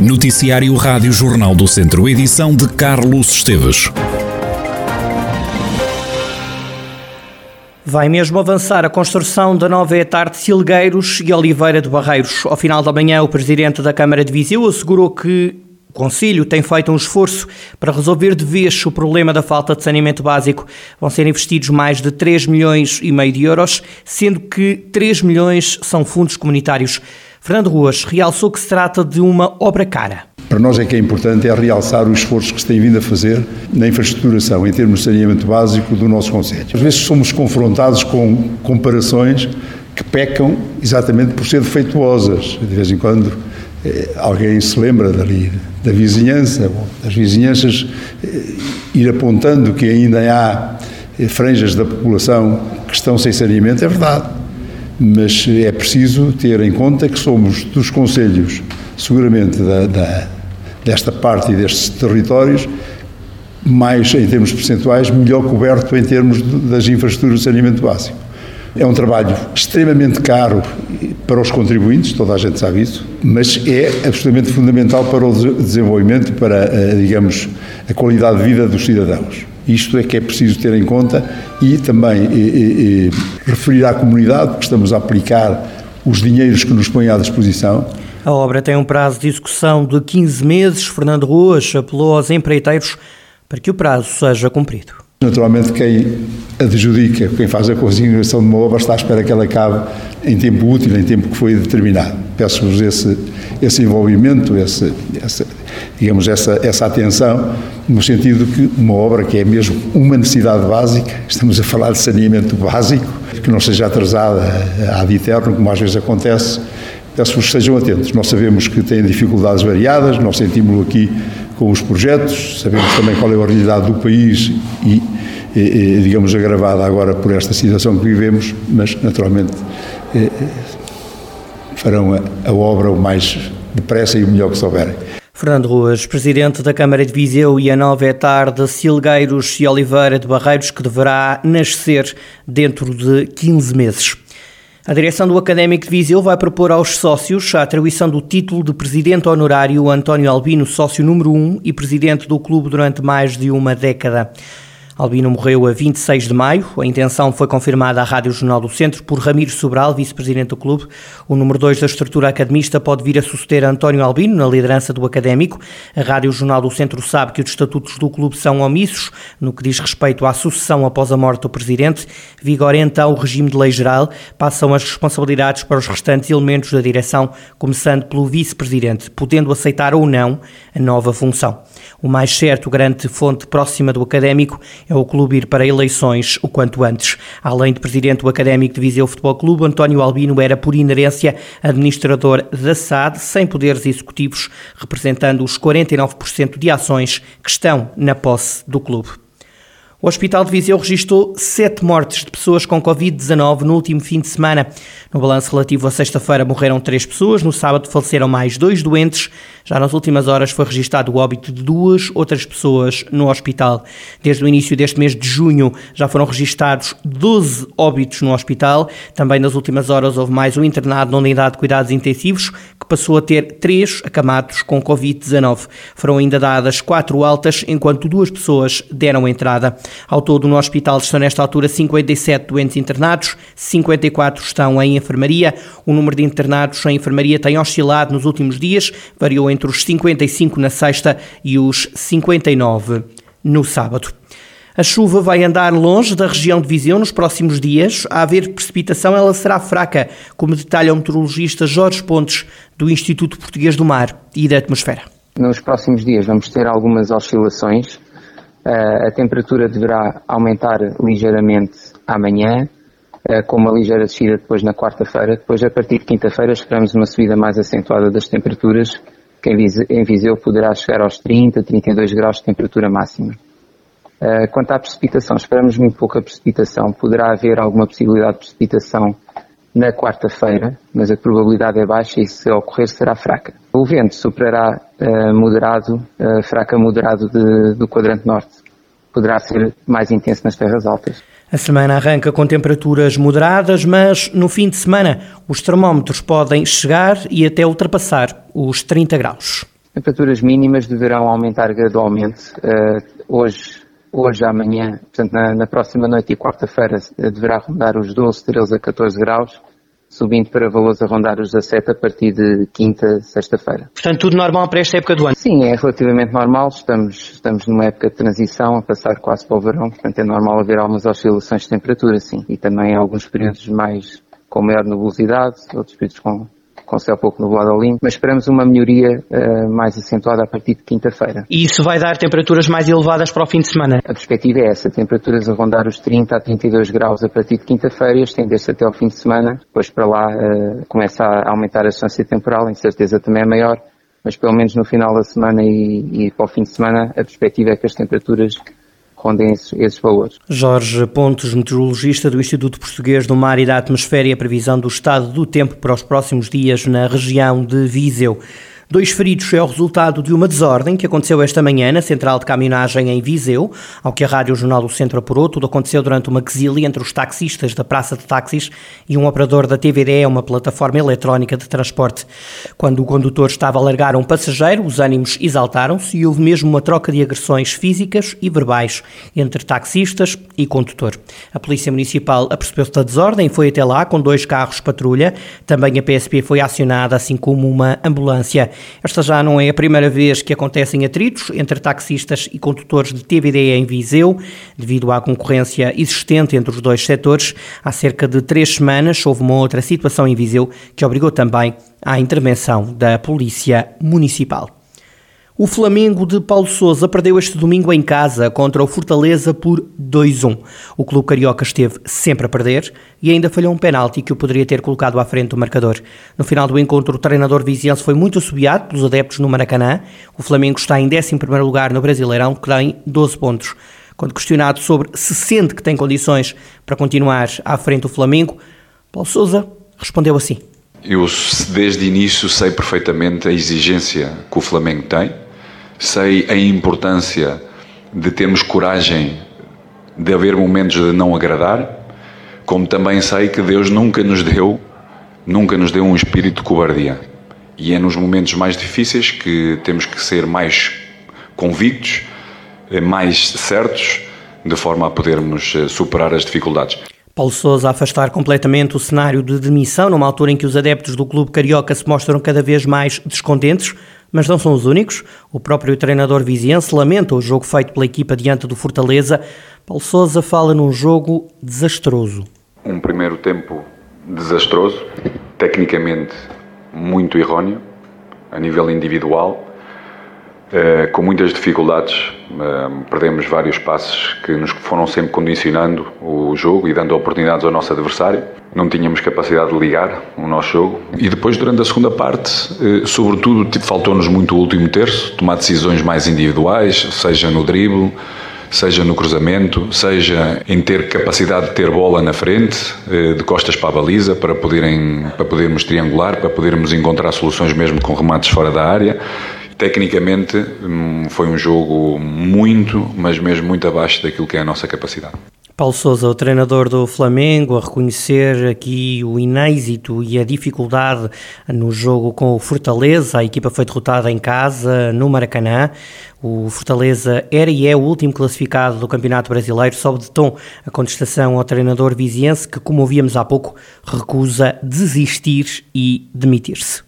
Noticiário Rádio Jornal do Centro, edição de Carlos Esteves. Vai mesmo avançar a construção da nova etar de Silgueiros e Oliveira de Barreiros. Ao final da manhã, o presidente da Câmara de Viseu assegurou que o Conselho tem feito um esforço para resolver de vez o problema da falta de saneamento básico. Vão ser investidos mais de 3 milhões e meio de euros, sendo que 3 milhões são fundos comunitários. Fernando Ruas realçou que se trata de uma obra cara. Para nós é que é importante é realçar o esforço que se tem vindo a fazer na infraestruturação, em termos de saneamento básico do nosso Conselho. Às vezes somos confrontados com comparações que pecam exatamente por ser defeituosas. De vez em quando eh, alguém se lembra dali, da vizinhança, das vizinhanças, eh, ir apontando que ainda há eh, franjas da população que estão sem saneamento, é verdade mas é preciso ter em conta que somos dos conselhos, seguramente, da, da, desta parte e destes territórios, mais em termos percentuais, melhor coberto em termos das infraestruturas de saneamento básico. É um trabalho extremamente caro para os contribuintes, toda a gente sabe isso, mas é absolutamente fundamental para o desenvolvimento, para, eh, digamos, a qualidade de vida dos cidadãos. Isto é que é preciso ter em conta e também e, e, e, referir à comunidade, porque estamos a aplicar os dinheiros que nos põem à disposição. A obra tem um prazo de execução de 15 meses. Fernando Ruas apelou aos empreiteiros para que o prazo seja cumprido. Naturalmente, quem adjudica, quem faz a consignação de uma obra, está à espera que ela acabe em tempo útil, em tempo que foi determinado. Peço-vos esse, esse envolvimento, esse, essa, digamos, essa, essa atenção, no sentido que uma obra que é mesmo uma necessidade básica, estamos a falar de saneamento básico, que não seja atrasada ad eterno, como às vezes acontece, peço-vos sejam atentos. Nós sabemos que têm dificuldades variadas, nós sentimos-lo aqui com os projetos, sabemos também qual é a realidade do país e, e, digamos, agravada agora por esta situação que vivemos, mas naturalmente eh, farão a, a obra o mais depressa e o melhor que souberem. Fernando Ruas, presidente da Câmara de Viseu e a nova etar de Silgueiros e Oliveira de Barreiros, que deverá nascer dentro de 15 meses. A direção do Académico de Viseu vai propor aos sócios a atribuição do título de presidente honorário António Albino, sócio número 1 e presidente do clube durante mais de uma década. Albino morreu a 26 de maio. A intenção foi confirmada à Rádio Jornal do Centro por Ramiro Sobral, vice-presidente do clube. O número 2 da estrutura academista pode vir a suceder António Albino na liderança do académico. A Rádio Jornal do Centro sabe que os estatutos do clube são omissos no que diz respeito à sucessão após a morte do presidente. Vigora então o regime de lei geral. Passam as responsabilidades para os restantes elementos da direção, começando pelo vice-presidente, podendo aceitar ou não a nova função. O mais certo garante fonte próxima do académico é o clube ir para eleições o quanto antes. Além de presidente do Académico de Viseu Futebol Clube, António Albino era, por inerência, administrador da SAD, sem poderes executivos, representando os 49% de ações que estão na posse do clube. O Hospital de Viseu registrou sete mortes de pessoas com Covid-19 no último fim de semana. No balanço relativo à sexta-feira morreram três pessoas, no sábado faleceram mais dois doentes. Já nas últimas horas foi registado o óbito de duas outras pessoas no hospital. Desde o início deste mês de junho já foram registados 12 óbitos no hospital. Também nas últimas horas houve mais um internado na unidade de cuidados intensivos, que passou a ter três acamados com Covid-19. Foram ainda dadas quatro altas, enquanto duas pessoas deram entrada. Ao todo, no hospital estão nesta altura 57 doentes internados, 54 estão em enfermaria. O número de internados em enfermaria tem oscilado nos últimos dias, variou entre os 55 na sexta e os 59 no sábado. A chuva vai andar longe da região de Viseu nos próximos dias. A haver precipitação, ela será fraca, como detalha o meteorologista Jorge Pontes, do Instituto Português do Mar e da Atmosfera. Nos próximos dias vamos ter algumas oscilações a temperatura deverá aumentar ligeiramente amanhã, com uma ligeira descida depois na quarta-feira. Depois, a partir de quinta-feira, esperamos uma subida mais acentuada das temperaturas, que em Viseu poderá chegar aos 30, 32 graus de temperatura máxima. Quanto à precipitação, esperamos muito pouca precipitação. Poderá haver alguma possibilidade de precipitação na quarta-feira, mas a probabilidade é baixa e se ocorrer será fraca. O vento superará uh, moderado, uh, fraca moderado de, do quadrante norte. Poderá ser mais intenso nas terras altas. A semana arranca com temperaturas moderadas, mas no fim de semana os termómetros podem chegar e até ultrapassar os 30 graus. temperaturas mínimas deverão aumentar gradualmente. Uh, hoje, hoje, amanhã, portanto, na, na próxima noite e quarta-feira, deverá rondar os 12, 13 a 14 graus subindo para valores a rondar os 17 a partir de quinta, sexta-feira. Portanto, tudo normal para esta época do ano? Sim, é relativamente normal. Estamos, estamos numa época de transição, a passar quase para o verão, portanto é normal haver algumas oscilações de temperatura, sim. E também alguns períodos mais com maior nebulosidade, outros períodos com com céu pouco nublado ao limpo, mas esperamos uma melhoria uh, mais acentuada a partir de quinta-feira. E isso vai dar temperaturas mais elevadas para o fim de semana? A perspectiva é essa, temperaturas a rondar os 30 a 32 graus a partir de quinta-feira e estender-se até ao fim de semana. Depois para lá uh, começa a aumentar a distância temporal, a incerteza também é maior, mas pelo menos no final da semana e, e para o fim de semana a perspectiva é que as temperaturas rondem esses, valores. Jorge Pontes, meteorologista do Instituto Português do Mar e da Atmosfera e a previsão do estado do tempo para os próximos dias na região de Viseu. Dois feridos é o resultado de uma desordem que aconteceu esta manhã na central de caminhonagem em Viseu. Ao que a Rádio Jornal do Centro apurou, tudo aconteceu durante uma quesilha entre os taxistas da Praça de Táxis e um operador da TVD, uma plataforma eletrónica de transporte. Quando o condutor estava a largar um passageiro, os ânimos exaltaram-se e houve mesmo uma troca de agressões físicas e verbais entre taxistas e condutor. A Polícia Municipal apercebeu-se da desordem e foi até lá com dois carros patrulha. Também a PSP foi acionada, assim como uma ambulância. Esta já não é a primeira vez que acontecem atritos entre taxistas e condutores de TVD em Viseu, devido à concorrência existente entre os dois setores. Há cerca de três semanas houve uma outra situação em Viseu que obrigou também à intervenção da Polícia Municipal. O Flamengo de Paulo Sousa perdeu este domingo em casa contra o Fortaleza por 2-1. O clube carioca esteve sempre a perder e ainda falhou um penalti que o poderia ter colocado à frente do marcador. No final do encontro, o treinador viziense foi muito assobiado pelos adeptos no Maracanã. O Flamengo está em 11 lugar no Brasileirão, que tem 12 pontos. Quando questionado sobre se sente que tem condições para continuar à frente do Flamengo, Paulo Sousa respondeu assim. Eu, desde o início, sei perfeitamente a exigência que o Flamengo tem sei a importância de termos coragem de haver momentos de não agradar, como também sei que Deus nunca nos deu, nunca nos deu um espírito de cobardia. E é nos momentos mais difíceis que temos que ser mais convictos, mais certos, de forma a podermos eh, superar as dificuldades. Paulo Sousa a afastar completamente o cenário de demissão, numa altura em que os adeptos do clube carioca se mostram cada vez mais descontentes, mas não são os únicos. O próprio treinador viziense lamenta o jogo feito pela equipa diante do Fortaleza. Paulo Sousa fala num jogo desastroso. Um primeiro tempo desastroso, tecnicamente muito erróneo, a nível individual, com muitas dificuldades, eh, perdemos vários passes que nos foram sempre condicionando o jogo e dando oportunidades ao nosso adversário. Não tínhamos capacidade de ligar o nosso jogo. E depois, durante a segunda parte, eh, sobretudo, faltou-nos muito o último terço, tomar decisões mais individuais, seja no drible, seja no cruzamento, seja em ter capacidade de ter bola na frente, de costas para a baliza, para, poderem, para podermos triangular, para podermos encontrar soluções mesmo com remates fora da área. Tecnicamente hum, foi um jogo muito, mas mesmo muito abaixo daquilo que é a nossa capacidade. Paulo Sousa, o treinador do Flamengo, a reconhecer aqui o inêxito e a dificuldade no jogo com o Fortaleza. A equipa foi derrotada em casa, no Maracanã. O Fortaleza era e é o último classificado do Campeonato Brasileiro, sob de tom a contestação ao treinador viziense, que, como ouvíamos há pouco, recusa desistir e demitir-se.